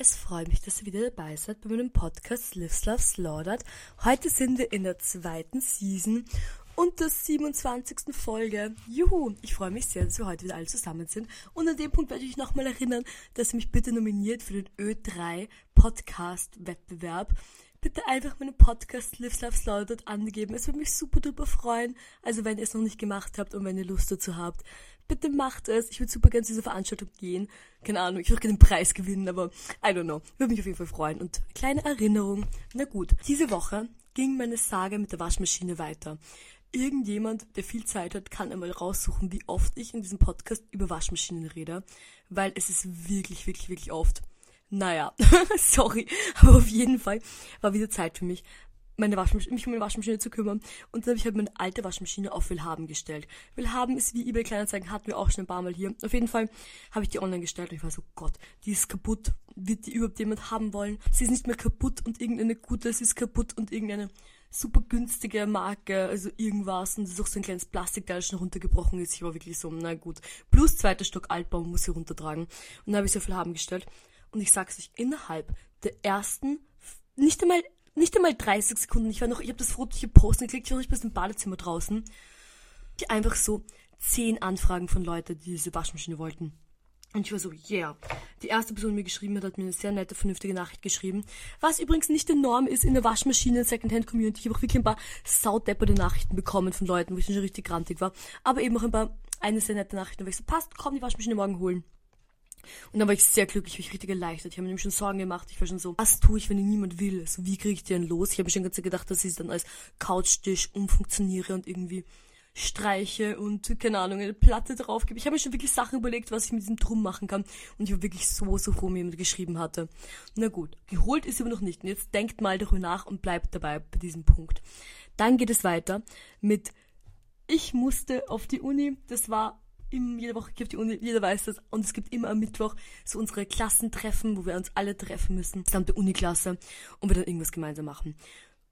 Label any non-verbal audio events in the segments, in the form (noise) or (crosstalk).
es freut mich, dass ihr wieder dabei seid bei meinem Podcast Lives Love Slaughtered. Heute sind wir in der zweiten Season und der 27. Folge. Juhu, ich freue mich sehr, dass wir heute wieder alle zusammen sind. Und an dem Punkt werde ich euch nochmal erinnern, dass ihr mich bitte nominiert für den Ö3 Podcast Wettbewerb. Bitte einfach meinen Podcast Lives Love Slaughtered angeben. Es würde mich super duper freuen. Also wenn ihr es noch nicht gemacht habt und wenn ihr Lust dazu habt, bitte macht es. Ich würde super gerne zu dieser Veranstaltung gehen. Keine Ahnung, ich würde gerne den Preis gewinnen, aber I don't know. Würde mich auf jeden Fall freuen. Und kleine Erinnerung. Na gut, diese Woche ging meine Sage mit der Waschmaschine weiter. Irgendjemand, der viel Zeit hat, kann einmal raussuchen, wie oft ich in diesem Podcast über Waschmaschinen rede, weil es ist wirklich, wirklich, wirklich oft. Naja, (laughs) sorry, aber auf jeden Fall war wieder Zeit für mich, meine Waschmaschine, mich um meine Waschmaschine zu kümmern. Und dann habe ich halt meine alte Waschmaschine auf Willhaben gestellt. Willhaben ist wie eBay Kleinanzeigen, hatten wir auch schon ein paar Mal hier. Auf jeden Fall habe ich die online gestellt und ich war so, Gott, die ist kaputt. Wird die überhaupt jemand haben wollen? Sie ist nicht mehr kaputt und irgendeine gute, sie ist kaputt und irgendeine super günstige Marke, also irgendwas. Und es ist auch so ein kleines Plastikteil schon runtergebrochen ist. Ich war wirklich so, na gut. Plus zweiter Stock Altbau muss sie runtertragen. Und dann habe ich sie auf Willhaben gestellt. Und ich sag's euch, innerhalb der ersten, nicht einmal nicht einmal 30 Sekunden. Ich war noch, ich habe das Foto hier posten geklickt, ich war nicht bis im Badezimmer draußen. Ich einfach so zehn Anfragen von Leuten, die diese Waschmaschine wollten. Und ich war so, yeah. Die erste Person, die mir geschrieben hat, hat mir eine sehr nette, vernünftige Nachricht geschrieben. Was übrigens nicht die Norm ist in der Waschmaschine Secondhand-Community. Ich habe auch wirklich ein paar saudepperte Nachrichten bekommen von Leuten, wo ich schon richtig grantig war. Aber eben auch ein paar, eine sehr nette Nachricht, wo ich so, passt, komm die Waschmaschine morgen holen. Und dann war ich sehr glücklich, ich richtig erleichtert. Ich habe mir nämlich schon Sorgen gemacht. Ich war schon so, was tue ich, wenn niemand will? So, wie kriege ich denn los? Ich habe mir schon ganz gedacht, dass ich dann als Couchtisch umfunktioniere und irgendwie streiche und, keine Ahnung, eine Platte drauf gebe. Ich habe mir schon wirklich Sachen überlegt, was ich mit diesem Drum machen kann. Und ich war wirklich so, so froh, mir jemand geschrieben hatte. Na gut, geholt ist aber noch nicht. Und jetzt denkt mal darüber nach und bleibt dabei bei diesem Punkt. Dann geht es weiter mit, ich musste auf die Uni. Das war im, jede Woche gibt die Uni, jeder weiß das. Und es gibt immer am Mittwoch so unsere Klassentreffen, wo wir uns alle treffen müssen, gesamte Uniklasse, und wir dann irgendwas gemeinsam machen.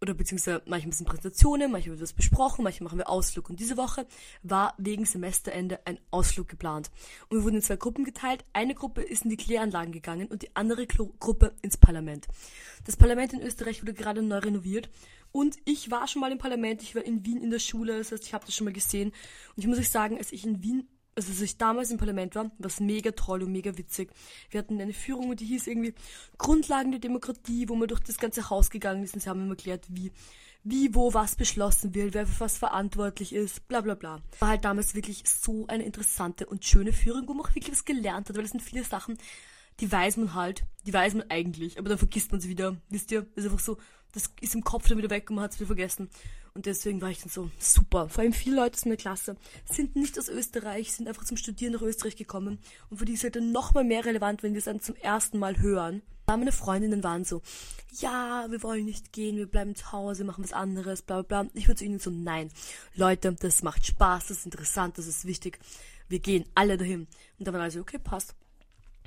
Oder beziehungsweise manchmal sind Präsentationen, manchmal wird was besprochen, manchmal machen wir Ausflug. Und diese Woche war wegen Semesterende ein Ausflug geplant. Und wir wurden in zwei Gruppen geteilt. Eine Gruppe ist in die Kläranlagen gegangen und die andere Klo Gruppe ins Parlament. Das Parlament in Österreich wurde gerade neu renoviert. Und ich war schon mal im Parlament, ich war in Wien in der Schule, das heißt, ich habe das schon mal gesehen. Und ich muss euch sagen, als ich in Wien also als ich damals im Parlament war, war es mega toll und mega witzig. Wir hatten eine Führung und die hieß irgendwie Grundlagen der Demokratie, wo wir durch das ganze Haus gegangen ist und sie haben immer erklärt, wie, wie, wo, was beschlossen wird, wer für was verantwortlich ist, bla bla bla. War halt damals wirklich so eine interessante und schöne Führung, wo man auch wirklich was gelernt hat, weil es sind viele Sachen, die weiß man halt, die weiß man eigentlich, aber dann vergisst man sie wieder, wisst ihr? Das ist einfach so, das ist im Kopf dann wieder weg und man hat es wieder vergessen. Und deswegen war ich dann so, super. Vor allem viele Leute in der Klasse sind nicht aus Österreich, sind einfach zum Studieren nach Österreich gekommen. Und für die ist es halt dann nochmal mehr relevant, wenn die es dann zum ersten Mal hören. Aber meine Freundinnen waren so, ja, wir wollen nicht gehen, wir bleiben zu Hause, machen was anderes, bla bla bla. Ich würde zu ihnen so, nein, Leute, das macht Spaß, das ist interessant, das ist wichtig. Wir gehen alle dahin. Und da war also, okay, passt.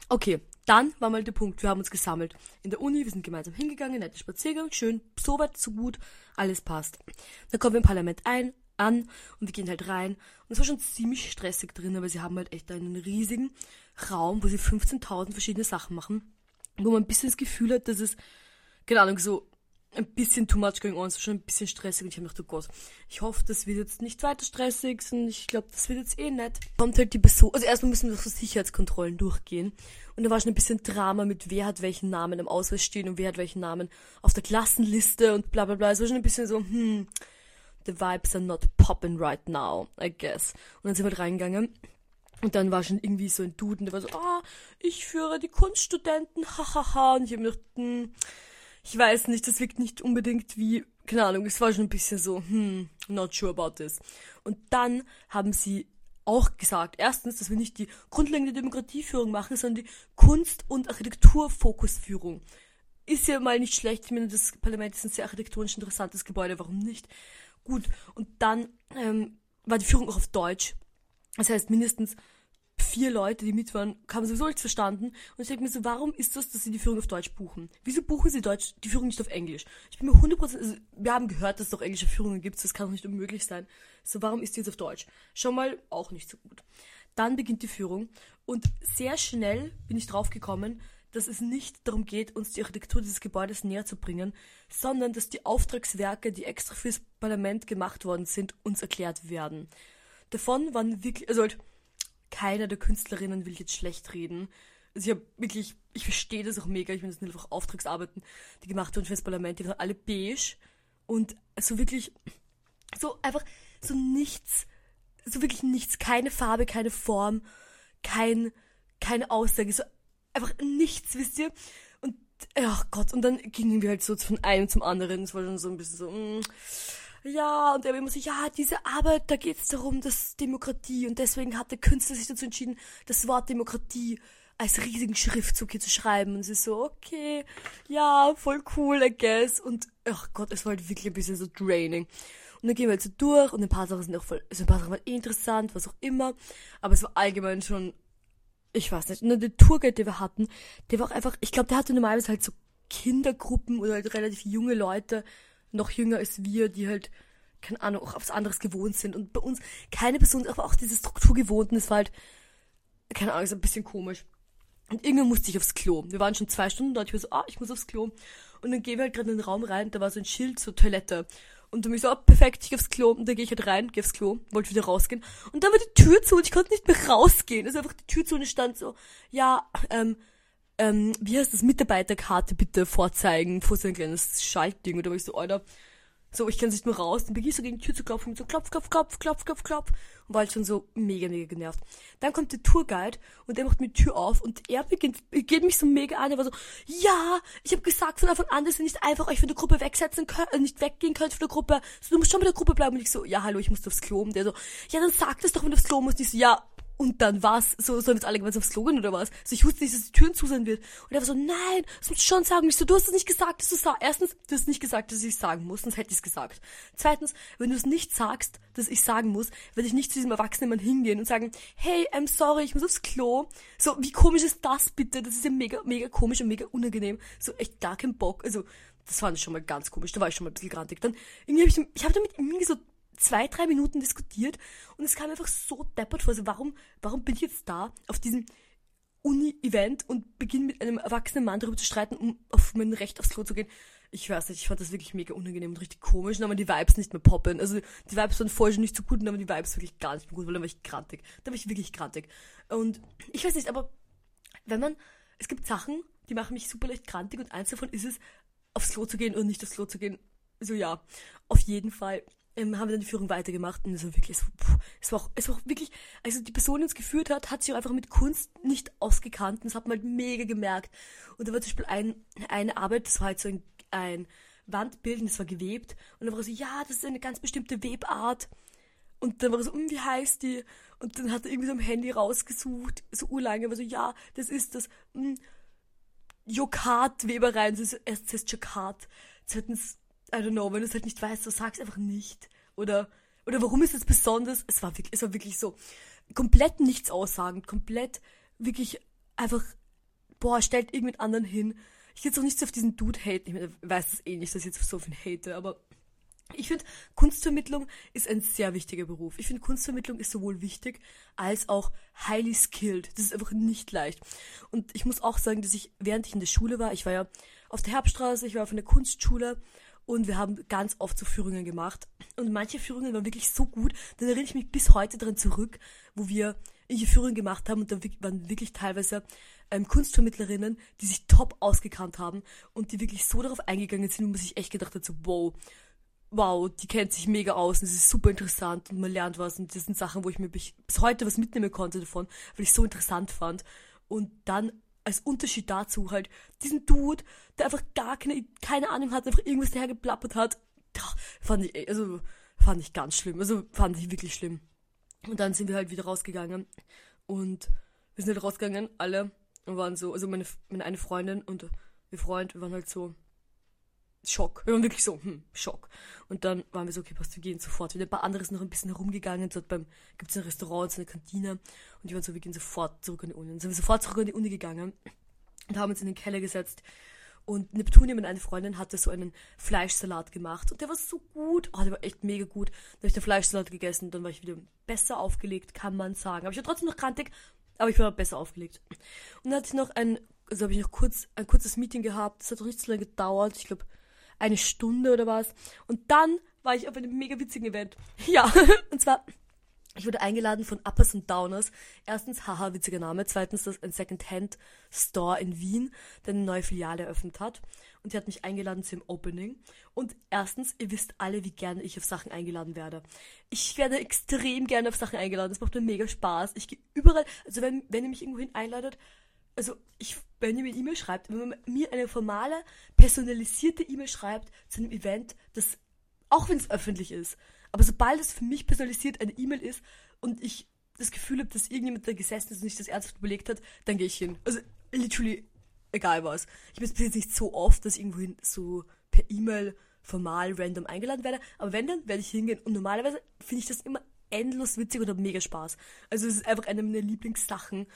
Okay, dann war mal der Punkt, wir haben uns gesammelt. In der Uni, wir sind gemeinsam hingegangen, netter Spaziergang, schön, so weit, so gut, alles passt. Dann kommen wir im Parlament ein, an und wir gehen halt rein. Und es war schon ziemlich stressig drin, aber sie haben halt echt einen riesigen Raum, wo sie 15.000 verschiedene Sachen machen, wo man ein bisschen das Gefühl hat, dass es, keine Ahnung, so ein bisschen too much going on, es war schon ein bisschen stressig und ich habe mir gedacht, oh Gott, ich hoffe, das wird jetzt nicht weiter stressig und ich glaube, das wird jetzt eh nett. Kommt halt die Person, also erstmal müssen wir so Sicherheitskontrollen durchgehen und da war schon ein bisschen Drama mit, wer hat welchen Namen im Ausweis stehen und wer hat welchen Namen auf der Klassenliste und bla bla bla. Es war schon ein bisschen so, hm, the vibes are not popping right now, I guess. Und dann sind wir halt reingegangen und dann war schon irgendwie so ein Dude und der war so, ah, ich führe die Kunststudenten, (laughs) hahaha. Und ich habe mir gedacht, hm, ich weiß nicht, das wirkt nicht unbedingt wie, keine Ahnung, es war schon ein bisschen so, hm, not sure about this. Und dann haben sie auch gesagt, erstens, dass wir nicht die grundlegende Demokratieführung machen, sondern die Kunst- und Architekturfokusführung. Ist ja mal nicht schlecht. Ich meine, das Parlament ist ein sehr architektonisch interessantes Gebäude, warum nicht? Gut, und dann ähm, war die Führung auch auf Deutsch. Das heißt, mindestens vier Leute, die mit waren, haben sowieso nichts verstanden. Und ich denke mir so, warum ist das, dass sie die Führung auf Deutsch buchen? Wieso buchen sie Deutsch, die Führung nicht auf Englisch? Ich bin mir 100%, also wir haben gehört, dass es doch englische Führungen gibt, das kann doch nicht unmöglich sein. So, warum ist die jetzt auf Deutsch? Schon mal auch nicht so gut. Dann beginnt die Führung und sehr schnell bin ich drauf gekommen, dass es nicht darum geht, uns die Architektur dieses Gebäudes näher zu bringen, sondern dass die Auftragswerke, die extra fürs Parlament gemacht worden sind, uns erklärt werden. Davon waren wirklich, also halt, keiner der Künstlerinnen will jetzt schlecht reden. Also ich habe wirklich, ich verstehe das auch mega, ich meine, das sind einfach Auftragsarbeiten, die gemacht wurden fürs Parlament, die waren alle beige und so wirklich, so einfach, so nichts, so wirklich nichts, keine Farbe, keine Form, kein, keine Aussage, so einfach nichts, wisst ihr? Und, ach Gott, und dann gingen wir halt so von einem zum anderen. Es war dann so ein bisschen so, mm, ja, und er immer so, ja, diese Arbeit, da geht es darum, dass Demokratie, und deswegen hat der Künstler sich dazu entschieden, das Wort Demokratie als riesigen Schriftzug hier zu schreiben. Und sie so, okay, ja, voll cool, I guess. Und, ach Gott, es war halt wirklich ein bisschen so draining. Und dann gehen wir halt so durch und ein paar Sachen sind auch voll, also ein paar Sachen waren interessant, was auch immer. Aber es war allgemein schon ich weiß nicht, nur der Tourguide, den wir hatten, der war auch einfach, ich glaube, der hatte normalerweise halt so Kindergruppen oder halt relativ junge Leute, noch jünger als wir, die halt, keine Ahnung, auch aufs anderes gewohnt sind. Und bei uns keine Person, aber auch diese Struktur gewohnt. Und es war halt, keine Ahnung, ist ein bisschen komisch. Und irgendwann musste ich aufs Klo. Wir waren schon zwei Stunden dort. Ich war so, ah, ich muss aufs Klo. Und dann gehen wir halt gerade in den Raum rein. Da war so ein Schild zur Toilette. Und dann bin ich so, oh, perfekt, ich geh aufs Klo. Und dann gehe ich halt rein, geh aufs Klo, wollte wieder rausgehen. Und dann war die Tür zu und ich konnte nicht mehr rausgehen. Also einfach die Tür zu und es stand so, ja, ähm, ähm, wie heißt das, Mitarbeiterkarte bitte vorzeigen, vor so ein kleines Schaltding. Und da war ich so, Alter, so, ich kann nicht mehr raus. Dann beginne ich so gegen die Tür zu klopfen so klopf, klopf, klopf, klopf, klopf, klopf. Und war halt schon so mega, mega genervt. Dann kommt der Tourguide und der macht mir die Tür auf und er beginnt, geht mich so mega an. Er war so, ja, ich habe gesagt von Anfang an, dass ihr nicht einfach euch von der Gruppe wegsetzen könnt, äh, nicht weggehen könnt von der Gruppe. So, du musst schon bei der Gruppe bleiben. Und ich so, ja, hallo, ich muss aufs Klo. Und der so, ja, dann sag das doch, wenn du aufs Klo musst. Und ich so, ja, und dann war's, so sollen jetzt alle gemeinsam aufs Slogan oder was? So, ich wusste nicht, dass die Türen zu sein wird. Und er war so, nein, das musst du schon sagen. Ich so, du hast es nicht gesagt, dass du sagst. Erstens, du hast nicht gesagt, dass ich es sagen muss, sonst hätte ich es gesagt. Zweitens, wenn du es nicht sagst, dass ich sagen muss, werde ich nicht zu diesem erwachsenen Mann hingehen und sagen, hey, I'm sorry, ich muss aufs Klo. So, wie komisch ist das bitte? Das ist ja mega, mega komisch und mega unangenehm. So, echt gar kein Bock. Also, das fand ich schon mal ganz komisch. Da war ich schon mal ein bisschen grantig. Dann, irgendwie habe ich, ich habe damit irgendwie so zwei, drei Minuten diskutiert und es kam einfach so deppert vor. Also warum, warum bin ich jetzt da auf diesem Uni-Event und beginne mit einem erwachsenen Mann darüber zu streiten, um auf mein Recht aufs Klo zu gehen? Ich weiß nicht, ich fand das wirklich mega unangenehm und richtig komisch und dann waren die Vibes nicht mehr poppen. Also die Vibes waren vorher schon nicht so gut und dann waren die Vibes wirklich gar nicht mehr gut, weil dann war ich grantig. Da war ich wirklich grantig. Und ich weiß nicht, aber wenn man, es gibt Sachen, die machen mich super leicht grantig und eins davon ist es, aufs Klo zu gehen oder nicht aufs Klo zu gehen. So ja, auf jeden Fall ähm, haben wir dann die Führung weitergemacht und war wirklich, es, pff, es, war auch, es war auch wirklich, also die Person, die uns geführt hat, hat sich auch einfach mit Kunst nicht ausgekannt und das hat man halt mega gemerkt. Und da war zum Beispiel ein, eine Arbeit, das war halt so ein, ein Wandbild und das war gewebt und dann war so, ja, das ist eine ganz bestimmte Webart. Und dann war so, hm, wie heißt die? Und dann hat er irgendwie so am Handy rausgesucht, so urlange, war so, ja, das ist das, hm, Jokat-Weberei, das ist, erst heißt Jokat. Zweitens I don't know, wenn du es halt nicht weißt, so sag's einfach nicht. Oder, oder warum ist es besonders? Es war wirklich, es war wirklich so komplett nichts aussagend, komplett wirklich einfach, boah, stellt irgendjemand anderen hin. Ich jetzt auch nicht so auf diesen Dude hate, ich weiß es eh nicht, dass ich jetzt so viel hate, aber ich finde, Kunstvermittlung ist ein sehr wichtiger Beruf. Ich finde, Kunstvermittlung ist sowohl wichtig als auch highly skilled. Das ist einfach nicht leicht. Und ich muss auch sagen, dass ich, während ich in der Schule war, ich war ja auf der Herbststraße, ich war auf einer Kunstschule und wir haben ganz oft so Führungen gemacht. Und manche Führungen waren wirklich so gut, da erinnere ich mich bis heute daran zurück, wo wir irgendwelche Führungen gemacht haben und da waren wirklich teilweise ähm, Kunstvermittlerinnen, die sich top ausgekannt haben und die wirklich so darauf eingegangen sind, wo man sich echt gedacht hat, so wow, wow, die kennt sich mega aus und es ist super interessant und man lernt was und das sind Sachen, wo ich mir bis heute was mitnehmen konnte davon, weil ich so interessant fand. Und dann als Unterschied dazu halt diesen Dude, der einfach gar keine, keine Ahnung hat, einfach irgendwas dahergeplappert hat, fand ich, also, fand ich ganz schlimm. Also, fand ich wirklich schlimm. Und dann sind wir halt wieder rausgegangen. Und wir sind halt rausgegangen, alle, und waren so, also meine, meine eine Freundin und ihr Freund, wir waren halt so, Schock. Wir waren wirklich so, hm, Schock. Und dann waren wir so, okay, passt, wir gehen sofort. Wir sind ein paar andere sind noch ein bisschen herumgegangen. Dort beim, gibt's ein Restaurant, so eine Kantine. Und die waren so, wir gehen sofort zurück an die Uni. Und dann sind wir sofort zurück an die Uni gegangen und haben uns in den Keller gesetzt. Und Neptunia, meine eine Freundin, hatte so einen Fleischsalat gemacht. Und der war so gut. Oh, der war echt mega gut. Dann habe ich den Fleischsalat gegessen. Dann war ich wieder besser aufgelegt, kann man sagen. Aber ich war trotzdem noch krantig, aber ich war besser aufgelegt. Und dann hatte ich noch ein also habe ich noch kurz ein kurzes Meeting gehabt. Das hat richtig lange gedauert. Ich glaube, eine Stunde oder was. Und dann war ich auf einem mega witzigen Event. (laughs) Ja, und zwar ich wurde eingeladen von Uppers und Downers. Erstens, haha, witziger Name. Zweitens, das ist ein Second-Hand-Store in Wien, der eine neue Filiale eröffnet hat. Und die hat mich eingeladen zum Opening. Und erstens, ihr wisst alle, wie gerne ich auf Sachen eingeladen werde. Ich werde extrem gerne auf Sachen eingeladen. Das macht mir mega Spaß. Ich gehe überall, also wenn, wenn ihr mich irgendwohin einladet, also ich, wenn ihr mir E-Mail schreibt, wenn man mir eine formale, personalisierte E-Mail schreibt zu einem Event, das, auch wenn es öffentlich ist, aber sobald es für mich personalisiert eine E-Mail ist und ich das Gefühl habe, dass irgendjemand da gesessen ist und sich das ernsthaft überlegt hat, dann gehe ich hin. Also literally egal was. Ich bin jetzt nicht so oft, dass ich irgendwohin so per E-Mail formal random eingeladen werde, aber wenn dann, werde ich hingehen und normalerweise finde ich das immer endlos witzig habe mega Spaß. Also es ist einfach eine meiner Lieblingssachen,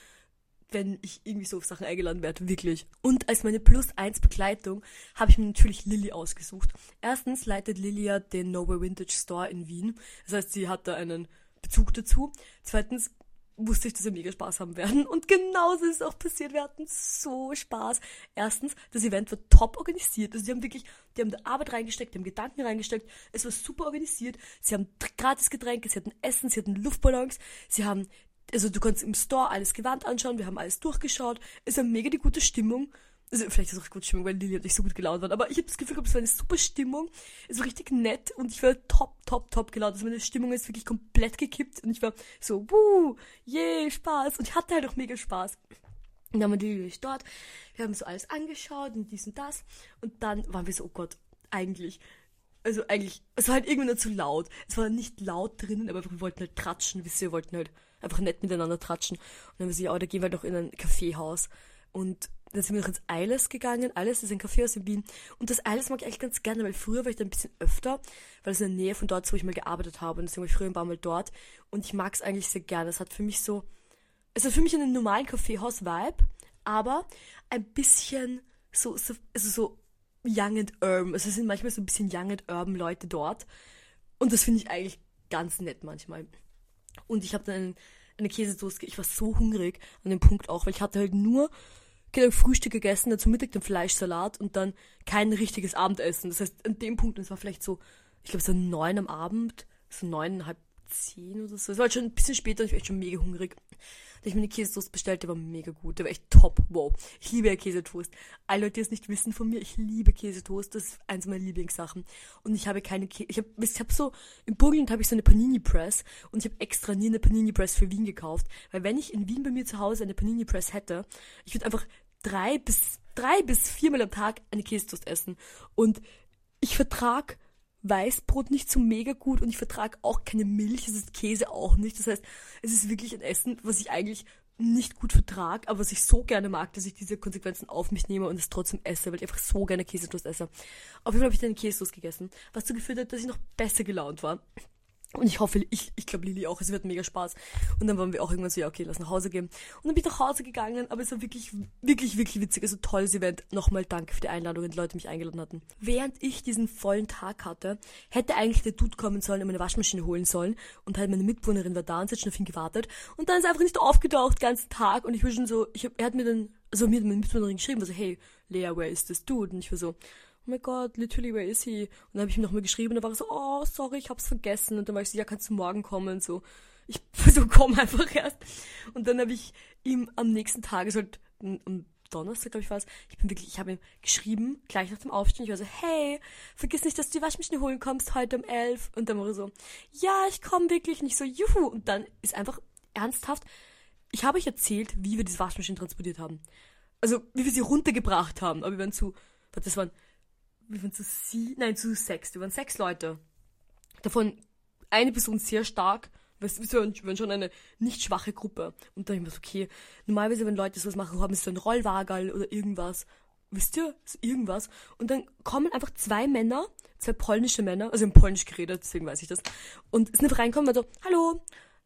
wenn ich irgendwie so auf Sachen eingeladen werde, wirklich. Und als meine Plus 1 Begleitung habe ich mir natürlich Lilly ausgesucht. Erstens leitet Lilly ja den Nowhere Vintage Store in Wien. Das heißt, sie hat da einen Bezug dazu. Zweitens wusste ich, dass wir mega Spaß haben werden. Und genauso ist es auch passiert. Wir hatten so Spaß. Erstens, das Event war top organisiert. Also, sie haben wirklich, die haben da Arbeit reingesteckt, die haben Gedanken reingesteckt. Es war super organisiert. Sie haben gratis Getränke, sie hatten Essen, sie hatten Luftballons, sie haben also du kannst im Store alles gewandt anschauen, wir haben alles durchgeschaut, es war mega die gute Stimmung. Also vielleicht ist es auch gute Stimmung, weil Lili und ich so gut gelaunt waren, aber ich habe das Gefühl gehabt, es war eine super Stimmung, es war richtig nett und ich war top, top, top gelaunt. Also meine Stimmung ist wirklich komplett gekippt und ich war so, wuh, yay, Spaß und ich hatte halt auch mega Spaß. Und dann waren die Lili dort, wir haben so alles angeschaut und dies und das und dann waren wir so, oh Gott, eigentlich also eigentlich, es war halt irgendwie nur zu laut. Es war nicht laut drinnen, aber wir wollten halt tratschen, wisst ihr, wir wollten halt einfach nett miteinander tratschen. Und dann haben wir so, ja, da gehen wir noch in ein Kaffeehaus. Und dann sind wir noch ins Eiles gegangen. Eiles ist ein Kaffeehaus in Wien. Und das Eiles mag ich eigentlich ganz gerne, weil früher war ich da ein bisschen öfter, weil es in der Nähe von dort ist, wo ich mal gearbeitet habe. Und deswegen war ich früher ein paar Mal dort. Und ich mag es eigentlich sehr gerne. Es hat für mich so, es hat für mich einen normalen Kaffeehaus-Vibe, aber ein bisschen so, so, also so young and urban. Also es sind manchmal so ein bisschen young and urban Leute dort. Und das finde ich eigentlich ganz nett manchmal. Und ich habe dann eine Käsetoast, ich war so hungrig an dem Punkt auch, weil ich hatte halt nur genau, Frühstück gegessen, dann zum Mittag den Fleischsalat und dann kein richtiges Abendessen. Das heißt, an dem Punkt, es war vielleicht so, ich glaube so neun am Abend, so neun, halb zehn oder so. Es war halt schon ein bisschen später und ich war echt schon mega hungrig da ich mir eine Käsetoast bestellt, der war mega gut. Der war echt top. Wow. Ich liebe ja Käsetoast. Alle Leute, die es nicht wissen von mir, ich liebe Käsetoast. Das ist eins meiner Lieblingssachen. Und ich habe keine Käse. Ich habe ich hab so, im Burgenland habe ich so eine Panini Press und ich habe extra nie eine Panini Press für Wien gekauft. Weil wenn ich in Wien bei mir zu Hause eine Panini Press hätte, ich würde einfach drei bis, drei bis viermal am Tag eine Käsetoast essen. Und ich vertrag Weißbrot nicht so mega gut und ich vertrage auch keine Milch, es ist Käse auch nicht. Das heißt, es ist wirklich ein Essen, was ich eigentlich nicht gut vertrage, aber was ich so gerne mag, dass ich diese Konsequenzen auf mich nehme und es trotzdem esse, weil ich einfach so gerne Käsetoast esse. Auf jeden Fall habe ich dann Käsetoast gegessen, was dazu geführt hat, dass ich noch besser gelaunt war. Und ich hoffe, ich, ich glaube Lili auch, es wird mega Spaß. Und dann waren wir auch irgendwann so, ja, okay, lass nach Hause gehen. Und dann bin ich nach Hause gegangen, aber es war wirklich, wirklich, wirklich witzig. Also tolles Event. Nochmal danke für die Einladung, die Leute mich eingeladen hatten. Während ich diesen vollen Tag hatte, hätte eigentlich der Dude kommen sollen und meine Waschmaschine holen sollen. Und halt meine Mitbewohnerin war da und sie hat schon auf ihn gewartet. Und dann ist er einfach nicht aufgetaucht, den ganzen Tag. Und ich war schon so, ich hab, er hat mir dann, also mir hat meine Mitbewohnerin geschrieben, war so, hey, Lea, where is this dude? Und ich war so, oh mein Gott, literally, where is he? Und dann habe ich ihm nochmal geschrieben und dann war er so, oh, sorry, ich hab's vergessen. Und dann war ich so, ja, kannst du morgen kommen? Und so, ich (laughs) so, komm einfach erst. Und dann habe ich ihm am nächsten Tag, also am Donnerstag, glaube ich, war es, ich bin wirklich, ich habe ihm geschrieben, gleich nach dem Aufstehen, ich war so, hey, vergiss nicht, dass du die Waschmaschine holen kommst heute um elf. Und dann war er so, ja, ich komme wirklich. nicht so, juhu. Und dann ist einfach ernsthaft, ich habe euch erzählt, wie wir diese Waschmaschine transportiert haben. Also, wie wir sie runtergebracht haben. Aber wir waren zu, das waren wir waren zu sie, nein, zu sechs. Wir waren sechs Leute. Davon eine Person sehr stark. Wir waren schon eine nicht schwache Gruppe. Und dann habe ich mir so, okay, normalerweise, wenn Leute sowas machen, haben sie so ein Rollwagerl oder irgendwas. Wisst ihr? So irgendwas. Und dann kommen einfach zwei Männer, zwei polnische Männer, also im Polnisch geredet, deswegen weiß ich das. Und sind einfach reinkommen und so, hallo,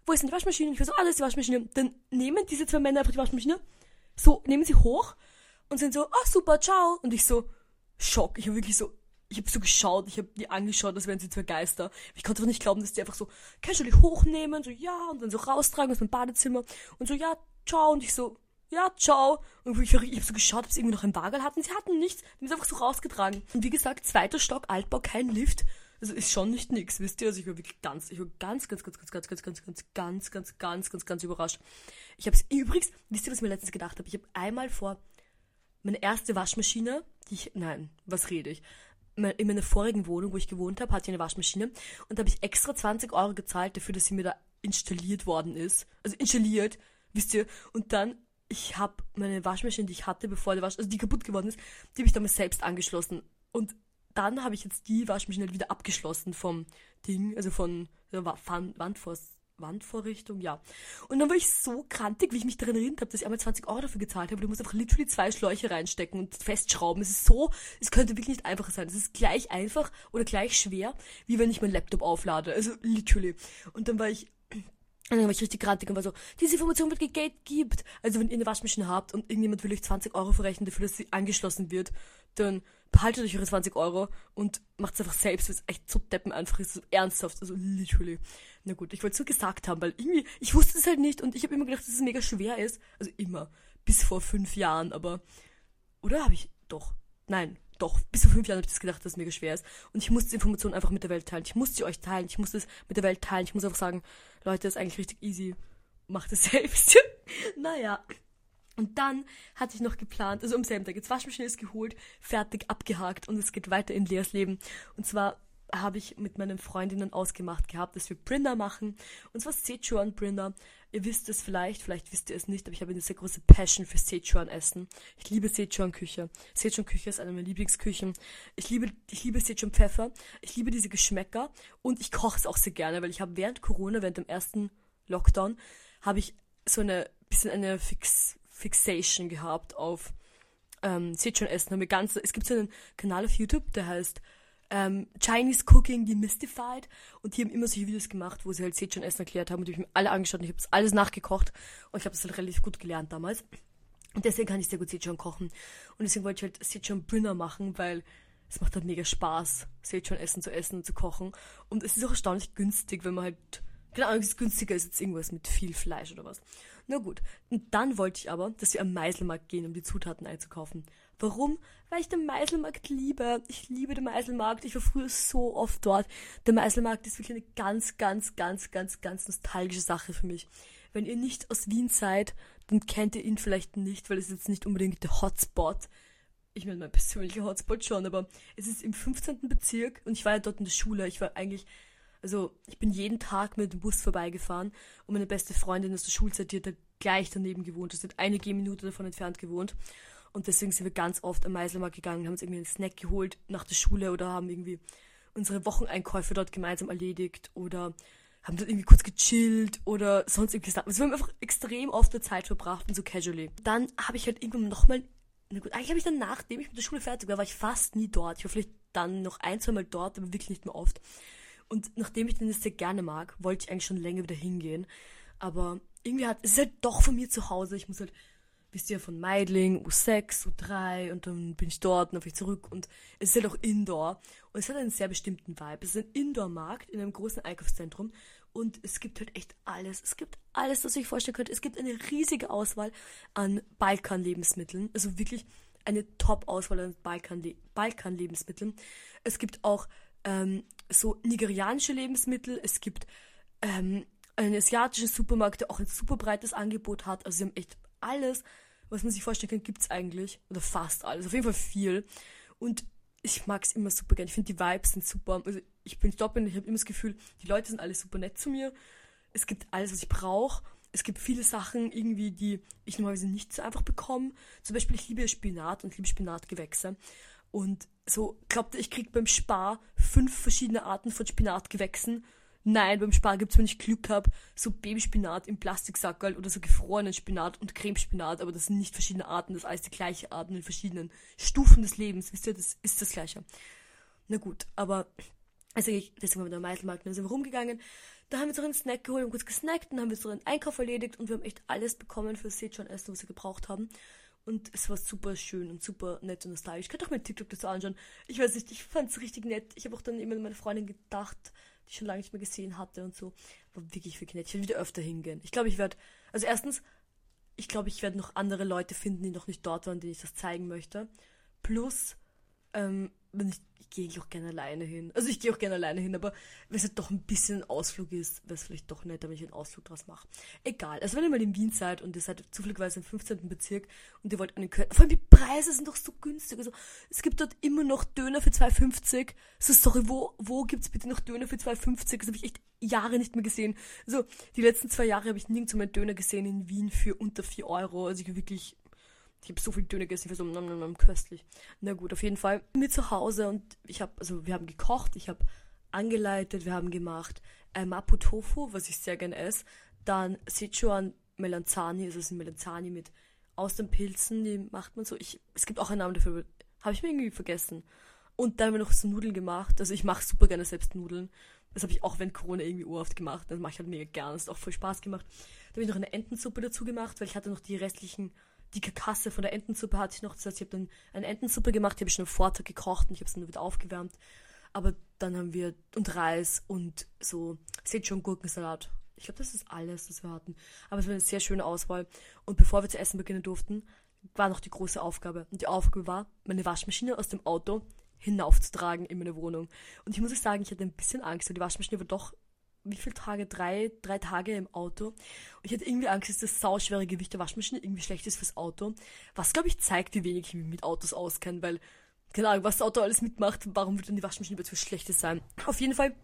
wo ist denn die Waschmaschine? Ich war so, ah, die Waschmaschine. Dann nehmen diese zwei Männer einfach die Waschmaschine, so, nehmen sie hoch und sind so, ah, oh, super, ciao. Und ich so, Schock. Ich habe wirklich so, ich habe so geschaut, ich habe die angeschaut, als wären sie zwei Geister. Ich konnte doch nicht glauben, dass die einfach so casually hochnehmen, so ja, und dann so raustragen aus meinem Badezimmer und so ja, ciao. Und ich so, ja, ciao. Und ich, habe so geschaut, ob sie irgendwie noch ein Bagel hatten. Sie hatten nichts. Die haben es einfach so rausgetragen. Und wie gesagt, zweiter Stock, Altbau, kein Lift. Also ist schon nicht nix, wisst ihr? Also ich war wirklich ganz, ich war ganz, ganz, ganz, ganz, ganz, ganz, ganz, ganz, ganz, ganz, ganz, ganz, ganz überrascht. Ich habe es übrigens, wisst ihr, was ich mir letztens gedacht habe? Ich habe einmal vor meine erste Waschmaschine, die ich, nein, was rede ich? In meiner vorigen Wohnung, wo ich gewohnt habe, hatte ich eine Waschmaschine und da habe ich extra 20 Euro gezahlt dafür, dass sie mir da installiert worden ist. Also installiert, wisst ihr? Und dann ich habe meine Waschmaschine, die ich hatte, bevor die Wasch also die kaputt geworden ist, die habe ich damals selbst angeschlossen. Und dann habe ich jetzt die Waschmaschine wieder abgeschlossen vom Ding, also von der Wandvor Wandvorrichtung, ja. Und dann war ich so krantig, wie ich mich daran erinnert habe, dass ich einmal 20 Euro dafür gezahlt habe. Du musst einfach literally zwei Schläuche reinstecken und festschrauben. Es ist so, es könnte wirklich nicht einfacher sein. Es ist gleich einfach oder gleich schwer, wie wenn ich meinen Laptop auflade. Also literally. Und dann war ich und (clears throat) dann war ich richtig grantig und war so, diese Information wird gegatekeept. Also wenn ihr eine Waschmaschine habt und irgendjemand will euch 20 Euro verrechnen dafür, dass sie angeschlossen wird, dann behaltet euch eure 20 Euro und macht es einfach selbst, weil es echt so deppen einfach ist, so ernsthaft, also literally. Na gut, ich wollte es so gesagt haben, weil irgendwie, ich wusste es halt nicht und ich habe immer gedacht, dass es mega schwer ist. Also immer, bis vor fünf Jahren, aber, oder habe ich, doch, nein, doch, bis vor fünf Jahren habe ich das gedacht, dass es mega schwer ist. Und ich muss die Information einfach mit der Welt teilen. Ich muss sie euch teilen. Ich muss es mit der Welt teilen. Ich muss einfach sagen, Leute, das ist eigentlich richtig easy. Macht es (laughs) selbst. naja. Und dann hatte ich noch geplant, also am selben Tag, jetzt Waschmaschine ist geholt, fertig, abgehakt und es geht weiter in Leas Leben. Und zwar habe ich mit meinen Freundinnen ausgemacht gehabt, dass wir Brinner machen. Und zwar Sichuan Brinner. Ihr wisst es vielleicht, vielleicht wisst ihr es nicht, aber ich habe eine sehr große Passion für Sichuan-Essen. Ich liebe Sichuan-Küche. Sichuan-Küche ist eine meiner Lieblingsküchen. Ich liebe, ich liebe Sichuan-Pfeffer. Ich liebe diese Geschmäcker. Und ich koche es auch sehr gerne, weil ich habe während Corona, während dem ersten Lockdown, habe ich so eine, bisschen eine Fix, Fixation gehabt auf ähm, Sichuan-Essen. Es gibt so einen Kanal auf YouTube, der heißt ähm, Chinese Cooking Demystified und die haben immer solche Videos gemacht, wo sie halt Szechuan Essen erklärt haben und die habe ich mir alle angeschaut und ich habe das alles nachgekocht und ich habe das halt relativ gut gelernt damals. Und deswegen kann ich sehr gut Szechuan kochen. Und deswegen wollte ich halt Szechuan Brinner machen, weil es macht halt mega Spaß, Szechuan Essen zu essen und zu kochen. Und es ist auch erstaunlich günstig, wenn man halt, keine Ahnung, es ist günstiger als jetzt irgendwas mit viel Fleisch oder was. Na gut. Und dann wollte ich aber, dass wir am Meiselmarkt gehen, um die Zutaten einzukaufen. Warum? Weil ich den Meiselmarkt liebe. Ich liebe den Meiselmarkt. Ich war früher so oft dort. Der Meiselmarkt ist wirklich eine ganz, ganz, ganz, ganz, ganz nostalgische Sache für mich. Wenn ihr nicht aus Wien seid, dann kennt ihr ihn vielleicht nicht, weil es jetzt nicht unbedingt der Hotspot. Ich meine, mein persönlicher Hotspot schon, aber es ist im 15. Bezirk und ich war ja dort in der Schule. Ich war eigentlich, also ich bin jeden Tag mit dem Bus vorbeigefahren und meine beste Freundin aus der Schulzeit, die hat da gleich daneben gewohnt. Das hat eine Gehminute davon entfernt gewohnt. Und deswegen sind wir ganz oft am Meiselmarkt gegangen, haben uns irgendwie einen Snack geholt nach der Schule oder haben irgendwie unsere Wocheneinkäufe dort gemeinsam erledigt oder haben dort irgendwie kurz gechillt oder sonst irgendwie gesagt. Also wir haben einfach extrem oft der Zeit verbracht und so casually. Dann habe ich halt irgendwann nochmal, na gut, eigentlich habe ich dann, nachdem ich mit der Schule fertig war, war ich fast nie dort. Ich war vielleicht dann noch ein, zwei Mal dort, aber wirklich nicht mehr oft. Und nachdem ich den sehr gerne mag, wollte ich eigentlich schon länger wieder hingehen. Aber irgendwie hat, es ist halt doch von mir zu Hause. Ich muss halt wisst ihr, von Meidling, U6, U3 und dann bin ich dort und dann fahre ich zurück und es ist halt auch Indoor und es hat einen sehr bestimmten Vibe. Es ist ein Indoor-Markt in einem großen Einkaufszentrum und es gibt halt echt alles. Es gibt alles, was euch vorstellen könnt. Es gibt eine riesige Auswahl an Balkan-Lebensmitteln, also wirklich eine Top-Auswahl an Balkan-Lebensmitteln. Es gibt auch ähm, so nigerianische Lebensmittel, es gibt ähm, einen asiatischen Supermarkt, der auch ein super breites Angebot hat. Also sie haben echt alles, was man sich vorstellen kann, gibt es eigentlich. Oder fast alles. Auf jeden Fall viel. Und ich mag es immer super gerne. Ich finde, die Vibes sind super. Also ich bin und ich habe immer das Gefühl, die Leute sind alle super nett zu mir. Es gibt alles, was ich brauche. Es gibt viele Sachen irgendwie, die ich normalerweise nicht so einfach bekomme. Zum Beispiel, ich liebe Spinat und liebe Spinatgewächse. Und so, glaubt ihr, ich kriege beim Spar fünf verschiedene Arten von Spinatgewächsen Nein, beim Spar gibt es, wenn ich Glück habe, so Babyspinat im Plastiksackerl oder so gefrorenen Spinat und Cremespinat, aber das sind nicht verschiedene Arten, das ist alles die gleiche Art in verschiedenen Stufen des Lebens. Wisst ihr, das ist das Gleiche. Na gut, aber also ich, deswegen haben wir den Meiselmarkt, dann sind wir rumgegangen, da haben wir so einen Snack geholt und kurz gesnackt, dann haben wir so einen Einkauf erledigt und wir haben echt alles bekommen für das Szechuan-Essen, was wir gebraucht haben. Und es war super schön und super nett und nostalgisch. Ich könnte auch mit TikTok das anschauen. Ich weiß nicht, ich fand es richtig nett. Ich habe auch dann immer an meine Freundin gedacht, die ich schon lange nicht mehr gesehen hatte und so. War wirklich, wirklich nett. Ich werde wieder öfter hingehen. Ich glaube, ich werde, also erstens, ich glaube, ich werde noch andere Leute finden, die noch nicht dort waren, denen ich das zeigen möchte. Plus, ähm, ich, ich gehe auch gerne alleine hin. Also ich gehe auch gerne alleine hin, aber wenn es halt doch ein bisschen ein Ausflug ist, wäre es vielleicht doch netter, wenn ich einen Ausflug draus mache. Egal. Also wenn ihr mal in Wien seid und ihr seid zufälligerweise im 15. Bezirk und ihr wollt einen Köln, vor allem die Preise sind doch so günstig. Also es gibt dort immer noch Döner für 2,50. So, sorry, wo, wo gibt's bitte noch Döner für 2,50? Das habe ich echt Jahre nicht mehr gesehen. Also die letzten zwei Jahre habe ich nirgendwo mehr Döner gesehen in Wien für unter 4 Euro. Also ich wirklich ich habe so viel Döner gegessen, ich war so nom, nom, nom, köstlich. Na gut, auf jeden Fall. Mir zu Hause und ich habe, also wir haben gekocht, ich habe angeleitet, wir haben gemacht äh, Mapo Tofu, was ich sehr gerne esse. Dann Sichuan Melanzani, also ist ein Melanzani mit aus den Pilzen, die macht man so. Ich, es gibt auch einen Namen dafür, habe ich mir irgendwie vergessen. Und dann haben wir noch so Nudeln gemacht. Also ich mache super gerne selbst Nudeln. Das habe ich auch während Corona irgendwie urhaft gemacht. Das mache ich halt mega gerne. Das hat auch voll Spaß gemacht. Da habe ich noch eine Entensuppe dazu gemacht, weil ich hatte noch die restlichen die Karkasse von der Entensuppe hatte ich noch. Das heißt, ich habe dann eine Entensuppe gemacht, die habe ich schon am Vortag gekocht und ich habe es dann wieder aufgewärmt. Aber dann haben wir und Reis und so seht schon Gurkensalat. Ich glaube, das ist alles, was wir hatten. Aber es war eine sehr schöne Auswahl. Und bevor wir zu essen beginnen durften, war noch die große Aufgabe. Und die Aufgabe war, meine Waschmaschine aus dem Auto hinaufzutragen in meine Wohnung. Und ich muss euch sagen, ich hatte ein bisschen Angst, weil die Waschmaschine war doch wie viele Tage? Drei, drei Tage im Auto. Und ich hatte irgendwie Angst, dass das sauschwere Gewicht der Waschmaschine irgendwie schlecht ist fürs Auto. Was, glaube ich, zeigt, wie wenig ich mich mit Autos auskenne, weil, keine Ahnung, was das Auto alles mitmacht, warum wird dann die Waschmaschine etwas Schlechtes sein? Auf jeden Fall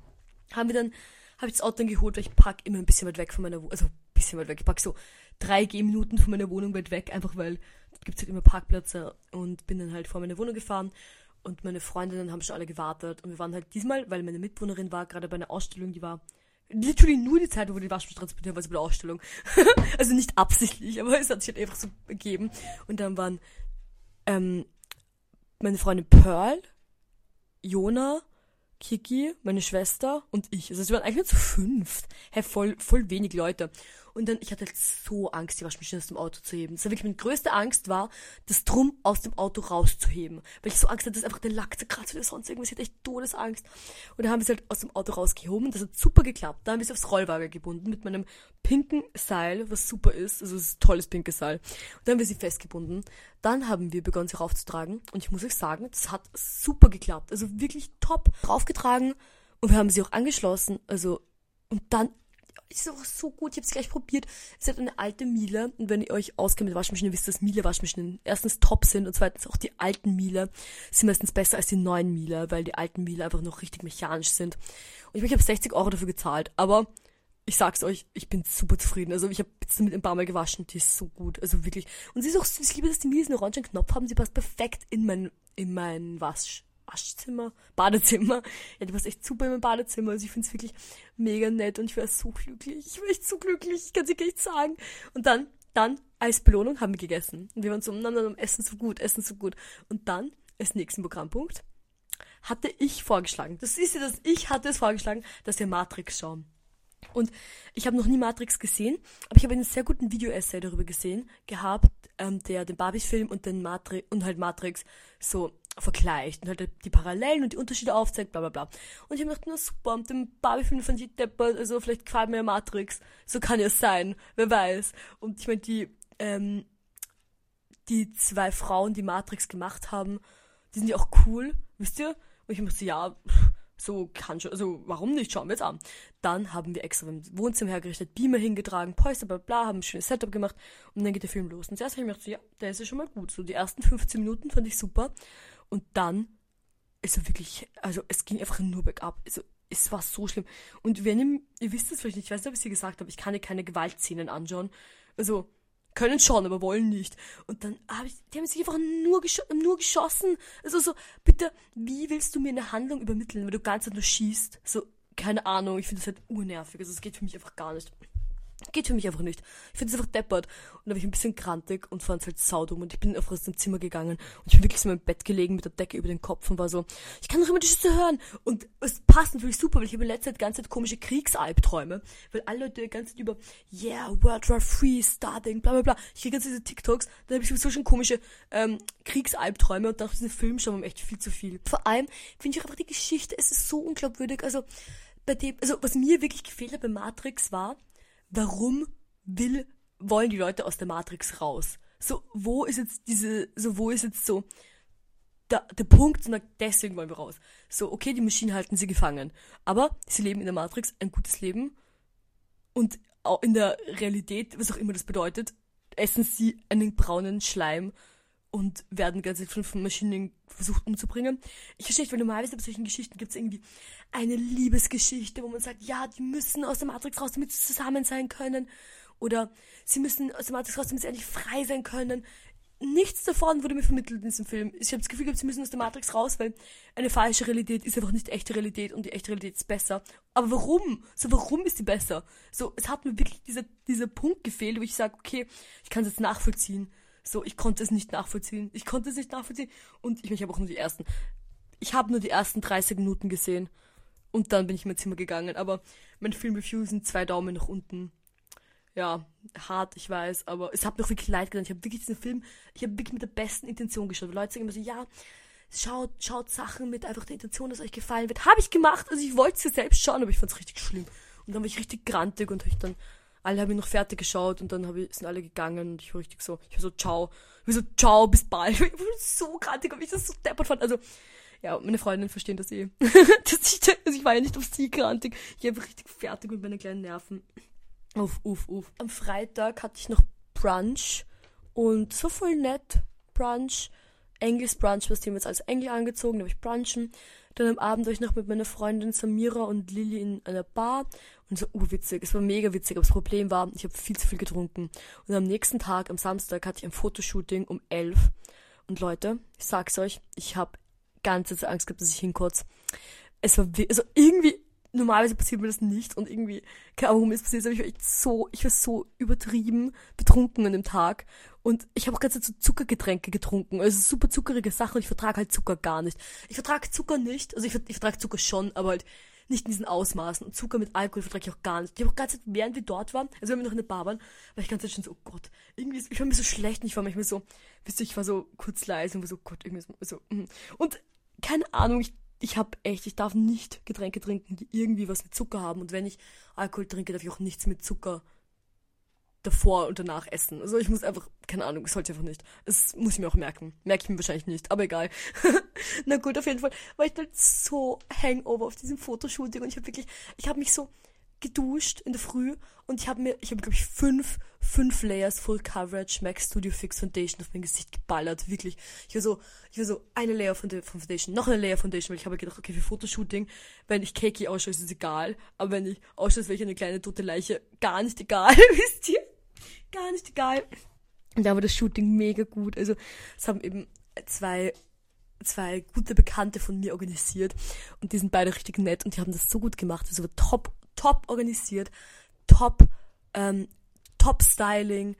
haben wir dann, habe ich das Auto dann geholt, weil ich park immer ein bisschen weit weg von meiner Wohnung, also ein bisschen weit weg, ich park so drei Gehminuten von meiner Wohnung weit weg, einfach weil dort gibt es halt immer Parkplätze und bin dann halt vor meine Wohnung gefahren und meine Freundinnen haben schon alle gewartet und wir waren halt diesmal, weil meine Mitwohnerin war gerade bei einer Ausstellung, die war literally nur die Zeit, wo die Waschmaschine transportiert war, bei der Ausstellung. (laughs) also nicht absichtlich, aber es hat sich halt einfach so gegeben. Und dann waren ähm, meine Freundin Pearl, Jona, Kiki, meine Schwester und ich. Also es waren eigentlich nur zu fünf. Hä, voll, voll wenig Leute. Und dann, ich hatte halt so Angst, die Waschmaschine aus dem Auto zu heben. Das war wirklich meine größte Angst war, das Drum aus dem Auto rauszuheben. Weil ich so Angst hatte, dass einfach der Lack zerkratzt oder sonst irgendwas. Ich hatte echt Todesangst. Und dann haben wir es halt aus dem Auto rausgehoben. Das hat super geklappt. Da haben wir es aufs Rollwagen gebunden mit meinem pinken Seil, was super ist. Also es ist ein tolles pinkes Seil. Und dann haben wir sie festgebunden. Dann haben wir begonnen, sie raufzutragen. Und ich muss euch sagen, das hat super geklappt. Also wirklich top raufgetragen. Und wir haben sie auch angeschlossen. Also, und dann ist auch so gut. Ich habe es gleich probiert. Es hat eine alte Miele. Und wenn ihr euch auskennt mit Waschmaschinen, wisst ihr, dass Miele-Waschmaschinen erstens top sind und zweitens auch die alten Miele sind meistens besser als die neuen Miele, weil die alten Miele einfach noch richtig mechanisch sind. Und ich, ich habe 60 Euro dafür gezahlt. Aber ich sag's euch, ich bin super zufrieden. Also ich habe jetzt damit ein paar Mal gewaschen. Die ist so gut. Also wirklich. Und sie ist auch süß. Ich liebe, dass die Miele einen orangen Knopf haben. Sie passt perfekt in mein, in mein Wasch. Waschzimmer, Badezimmer. Ja, du warst echt super in meinem Badezimmer. Also ich finde es wirklich mega nett und ich war so glücklich. Ich war echt so glücklich, ich kann es dir nicht sagen. Und dann, dann, als Belohnung haben wir gegessen. Und wir waren so, nein, nein, essen so gut, essen so gut. Und dann, als nächsten Programmpunkt, hatte ich vorgeschlagen, das ist ja das, ich hatte es vorgeschlagen, dass wir Matrix schauen. Und ich habe noch nie Matrix gesehen, aber ich habe einen sehr guten Video-Essay darüber gesehen gehabt, ähm, der den Barbie-Film und den Matrix und halt Matrix so vergleicht und halt die Parallelen und die Unterschiede aufzeigt, bla bla bla. Und ich habe gedacht, na super, und den Barbie-Film fand ich deppert, also vielleicht gefällt mir Matrix. So kann ja sein, wer weiß. Und ich meine, die, ähm, die zwei Frauen, die Matrix gemacht haben, die sind ja auch cool, wisst ihr? Und ich mir so, ja, so kann schon, also warum nicht, schauen wir jetzt an. Dann haben wir extra im Wohnzimmer hergerichtet, Beamer hingetragen, Polster, bla bla, haben ein schönes Setup gemacht und dann geht der Film los. Und zuerst habe ich mir gedacht, so, ja, der ist ja schon mal gut. So die ersten 15 Minuten fand ich super. Und dann er wirklich, also es ging einfach nur bergab. Also es war so schlimm. Und wenn ihr, ihr wisst es vielleicht nicht, ich weiß nicht, ob ich es gesagt habe, ich kann dir keine Gewaltszenen anschauen. Also, können schon, aber wollen nicht. Und dann habe ich, die haben sich einfach nur, gesch nur geschossen. Also so, bitte, wie willst du mir eine Handlung übermitteln, wenn du ganz nur schießt? So, keine Ahnung, ich finde das halt urnervig. Also es geht für mich einfach gar nicht. Geht für mich einfach nicht. Ich finde es einfach deppert. Und da war ich ein bisschen krantig und fand es halt saudum. Und ich bin einfach aus dem Zimmer gegangen. Und ich bin wirklich so in meinem Bett gelegen mit der Decke über den Kopf und war so, ich kann doch immer die Schüsse hören. Und es passt natürlich super, weil ich habe in letzter Zeit ganze Zeit komische Kriegsalbträume. Weil alle Leute die ganze Zeit über, yeah, World War Free, starting, bla bla bla. Ich kriege ganz diese TikToks. Dann habe ich sowieso schon komische ähm, Kriegsalbträume. Und nach diesem Film schauen wir echt viel zu viel. Vor allem finde ich einfach die Geschichte, es ist so unglaubwürdig. Also, bei dem, also was mir wirklich gefehlt hat bei Matrix war, warum will wollen die Leute aus der Matrix raus. So, wo ist jetzt diese, so, wo ist jetzt so der, der Punkt, deswegen wollen wir raus. So, okay, die Maschinen halten sie gefangen. Aber sie leben in der Matrix ein gutes Leben und auch in der Realität, was auch immer das bedeutet, essen sie einen braunen Schleim und werden die ganze von Maschinen versucht umzubringen. Ich verstehe nicht, weil normalerweise bei solchen Geschichten gibt es irgendwie eine Liebesgeschichte, wo man sagt, ja, die müssen aus der Matrix raus, damit sie zusammen sein können. Oder sie müssen aus der Matrix raus, damit sie endlich frei sein können. Nichts davon wurde mir vermittelt in diesem Film. Ich habe das Gefühl gehabt, sie müssen aus der Matrix raus, weil eine falsche Realität ist einfach nicht echte Realität und die echte Realität ist besser. Aber warum? So, warum ist die besser? So, es hat mir wirklich dieser, dieser Punkt gefehlt, wo ich sage, okay, ich kann es jetzt nachvollziehen. So, ich konnte es nicht nachvollziehen. Ich konnte es nicht nachvollziehen. Und ich, ich habe auch nur die ersten. Ich habe nur die ersten 30 Minuten gesehen. Und dann bin ich in mein Zimmer gegangen. Aber mein Filmreview sind zwei Daumen nach unten ja, hart, ich weiß, aber es hat mir auch wirklich leid getan. Ich habe wirklich diesen Film, ich habe wirklich mit der besten Intention geschaut. Weil Leute sagen immer so, ja, schaut, schaut Sachen mit einfach der Intention, dass euch gefallen wird. Habe ich gemacht, also ich wollte es ja selbst schauen, aber ich fand es richtig schlimm. Und dann war ich richtig grantig und ich dann, alle haben ihn noch fertig geschaut und dann ich, sind alle gegangen und ich war richtig so, ich war so, ciao. Ich war so, ciao, bis bald. (laughs) Ich war so grantig, ob ich das so deppert fand. Also, ja, meine Freundinnen verstehen das eh. (laughs) dass ich, also ich war ja nicht auf sie grantig. Ich war richtig fertig mit meinen kleinen Nerven. Uff, uff, uff. Am Freitag hatte ich noch Brunch und so voll nett. Brunch. Engels Brunch, die haben jetzt als Engel angezogen, da habe ich brunchen. Dann am Abend war ich noch mit meiner Freundin Samira und Lilly in einer Bar und so urwitzig. Es war mega witzig, aber das Problem war, ich habe viel zu viel getrunken. Und am nächsten Tag, am Samstag, hatte ich ein Fotoshooting um elf. Und Leute, ich sag's euch, ich habe ganze Zeit Angst gehabt, dass ich hinkotze. Es war, also irgendwie, normalerweise passiert mir das nicht und irgendwie, keine Ahnung, warum es passiert, aber ich war echt so, ich war so übertrieben betrunken an dem Tag und ich habe auch ganz so Zuckergetränke getrunken, also super zuckerige Sachen und ich vertrage halt Zucker gar nicht. Ich vertrage Zucker nicht, also ich, ich vertrage Zucker schon, aber halt nicht in diesen Ausmaßen und Zucker mit Alkohol vertrage ich auch gar nicht. Ich habe auch ganz während wir dort waren, also wenn wir noch in der Bar waren, war ich ganz schon so, oh Gott, irgendwie, ich war mir so schlecht und ich war manchmal so, wisst ihr, ich war so kurz leise und war so, oh Gott, irgendwie so, mm. und keine Ahnung, ich ich habe echt, ich darf nicht Getränke trinken, die irgendwie was mit Zucker haben. Und wenn ich Alkohol trinke, darf ich auch nichts mit Zucker davor und danach essen. Also ich muss einfach, keine Ahnung, ich sollte einfach nicht. Das muss ich mir auch merken. Merke ich mir wahrscheinlich nicht, aber egal. (laughs) Na gut, auf jeden Fall war ich halt so hangover auf diesem Fotoshooting und ich habe wirklich, ich habe mich so geduscht in der Früh und ich habe mir, ich habe glaube ich fünf, fünf Layers Full Coverage Max Studio Fix Foundation auf mein Gesicht geballert, wirklich. Ich war so, ich war so eine Layer von, von Foundation, noch eine Layer Foundation, weil ich habe gedacht, okay, für Fotoshooting, wenn ich cakey ausschaue, ist es egal, aber wenn ich ausschaue, wäre ich eine kleine tote Leiche, gar nicht egal, (laughs) wisst ihr? Gar nicht egal. Und da war das Shooting mega gut, also es haben eben zwei zwei gute Bekannte von mir organisiert und die sind beide richtig nett und die haben das so gut gemacht. Also top top organisiert, top, ähm, top Styling,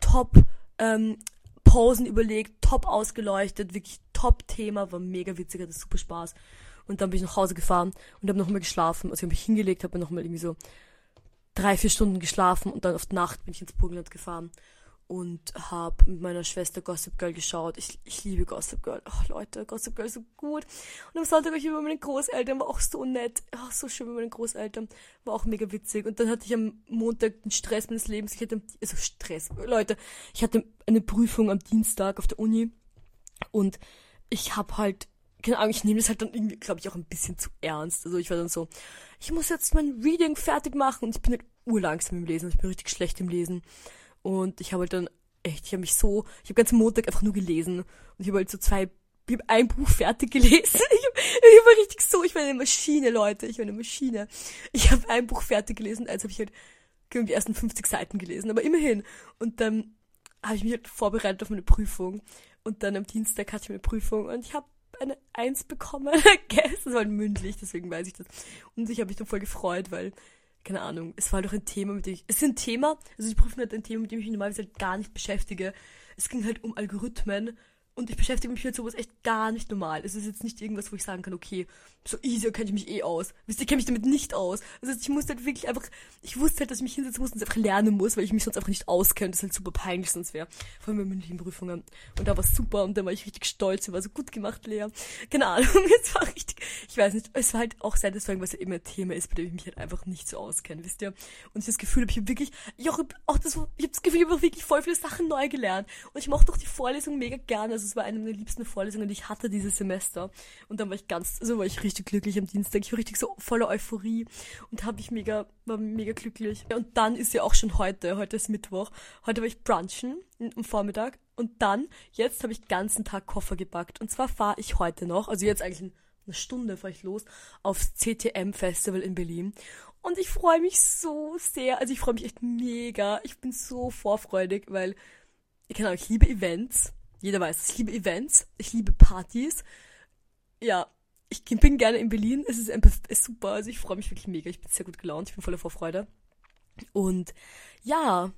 top ähm, Posen überlegt, top ausgeleuchtet, wirklich top Thema, war mega witzig, hatte super Spaß. Und dann bin ich nach Hause gefahren und habe nochmal geschlafen. Also ich habe mich hingelegt, habe nochmal irgendwie so drei, vier Stunden geschlafen und dann auf die Nacht bin ich ins Burgenland gefahren und habe mit meiner Schwester Gossip Girl geschaut. Ich, ich liebe Gossip Girl. Oh Leute, Gossip Girl ist so gut. Und am Sonntag war ich über meine Großeltern, war auch so nett. Oh, so schön mit meinen Großeltern. War auch mega witzig. Und dann hatte ich am Montag den Stress meines Lebens. Ich hatte, also Stress, Leute, ich hatte eine Prüfung am Dienstag auf der Uni und ich habe halt keine Ahnung, ich nehme das halt dann irgendwie, glaube ich, auch ein bisschen zu ernst. Also ich war dann so, ich muss jetzt mein Reading fertig machen und ich bin halt urlangsam im Lesen, ich bin richtig schlecht im Lesen. Und ich habe halt dann echt, ich habe mich so, ich habe ganzen Montag einfach nur gelesen. Und ich habe halt so zwei, ich habe ein Buch fertig gelesen. (laughs) Ich, hab, ich war richtig so, ich war eine Maschine, Leute, ich war eine Maschine. Ich habe ein Buch fertig gelesen, also habe ich halt die ersten 50 Seiten gelesen, aber immerhin. Und dann habe ich mich halt vorbereitet auf meine Prüfung. Und dann am Dienstag hatte ich meine Prüfung und ich habe eine Eins bekommen. (laughs) das war halt mündlich, deswegen weiß ich das. Und ich habe mich dann voll gefreut, weil keine Ahnung, es war doch ein Thema, mit dem ich, es ist ein Thema, also die Prüfung hat ein Thema, mit dem ich mich normalerweise halt gar nicht beschäftige. Es ging halt um Algorithmen Und ich beschäftige mich mit sowas echt gar nicht normal. Es ist jetzt nicht irgendwas, wo ich sagen kann, okay, so easy kenne ich mich eh aus. Wisst ihr, kenne mich damit nicht aus. Heißt, ich musste halt wirklich einfach, ich wusste halt, dass ich mich hinsetzen muss und es einfach lernen muss, weil ich mich sonst einfach nicht auskenne. Das ist halt super peinlich sonst wäre. Vor allem bei mündlichen Prüfungen. Und da war es super und da war ich richtig stolz. Ich war so gut gemacht, Lea. Keine Ahnung, (laughs) es war richtig, ich weiß nicht, es war halt auch Satisfying, was ja immer ein Thema ist, bei dem ich mich halt einfach nicht so auskenne, wisst ihr. Und ich das Gefühl habe, ich habe wirklich, ich auch, auch das, ich habe das Gefühl, ich habe wirklich voll viele Sachen neu gelernt. Und ich mochte auch die Vorlesung mega gerne. Also es war eine meiner liebsten Vorlesungen, die ich hatte dieses Semester. Und dann war ich ganz, also war ich richtig glücklich am Dienstag. Ich war richtig so voller Euphorie und habe ich mega, war mega glücklich. Und dann ist ja auch schon heute, heute ist Mittwoch. Heute war ich brunchen am Vormittag. Und dann, jetzt habe ich den ganzen Tag Koffer gepackt. Und zwar fahre ich heute noch, also jetzt eigentlich in einer Stunde fahre ich los, aufs CTM Festival in Berlin. Und ich freue mich so sehr, also ich freue mich echt mega. Ich bin so vorfreudig, weil, ich kann auch, ich liebe Events. Jeder weiß, ich liebe Events, ich liebe Partys. Ja, ich bin gerne in Berlin. Es ist ist super. Also ich freue mich wirklich mega. Ich bin sehr gut gelaunt. Ich bin voller Vorfreude. Und ja,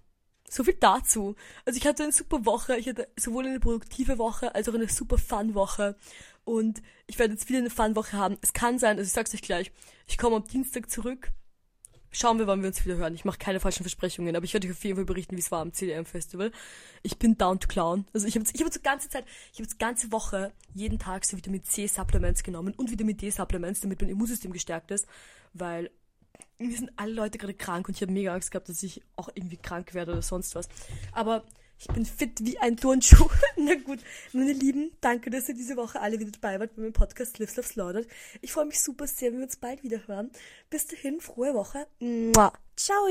so viel dazu. Also ich hatte eine super Woche. Ich hatte sowohl eine produktive Woche als auch eine super Fun-Woche. Und ich werde jetzt wieder eine Fun-Woche haben. Es kann sein, also ich sag's euch gleich, ich komme am Dienstag zurück Schauen wir, wann wir uns wieder hören. Ich mache keine falschen Versprechungen, aber ich werde euch auf jeden Fall berichten, wie es war am CDM Festival. Ich bin down to clown. Also ich habe ich hab die ganze Zeit, ich habe jetzt ganze Woche jeden Tag so Vitamin C Supplements genommen und Vitamin D Supplements, damit mein Immunsystem gestärkt ist, weil mir sind alle Leute gerade krank und ich habe mega Angst gehabt, dass ich auch irgendwie krank werde oder sonst was. Aber ich bin fit wie ein Turnschuh. (laughs) Na gut, meine Lieben, danke, dass ihr diese Woche alle wieder dabei wart bei meinem Podcast Lives Love Slaughtered. Ich freue mich super sehr, wenn wir uns bald wieder hören. Bis dahin, frohe Woche. Ciao.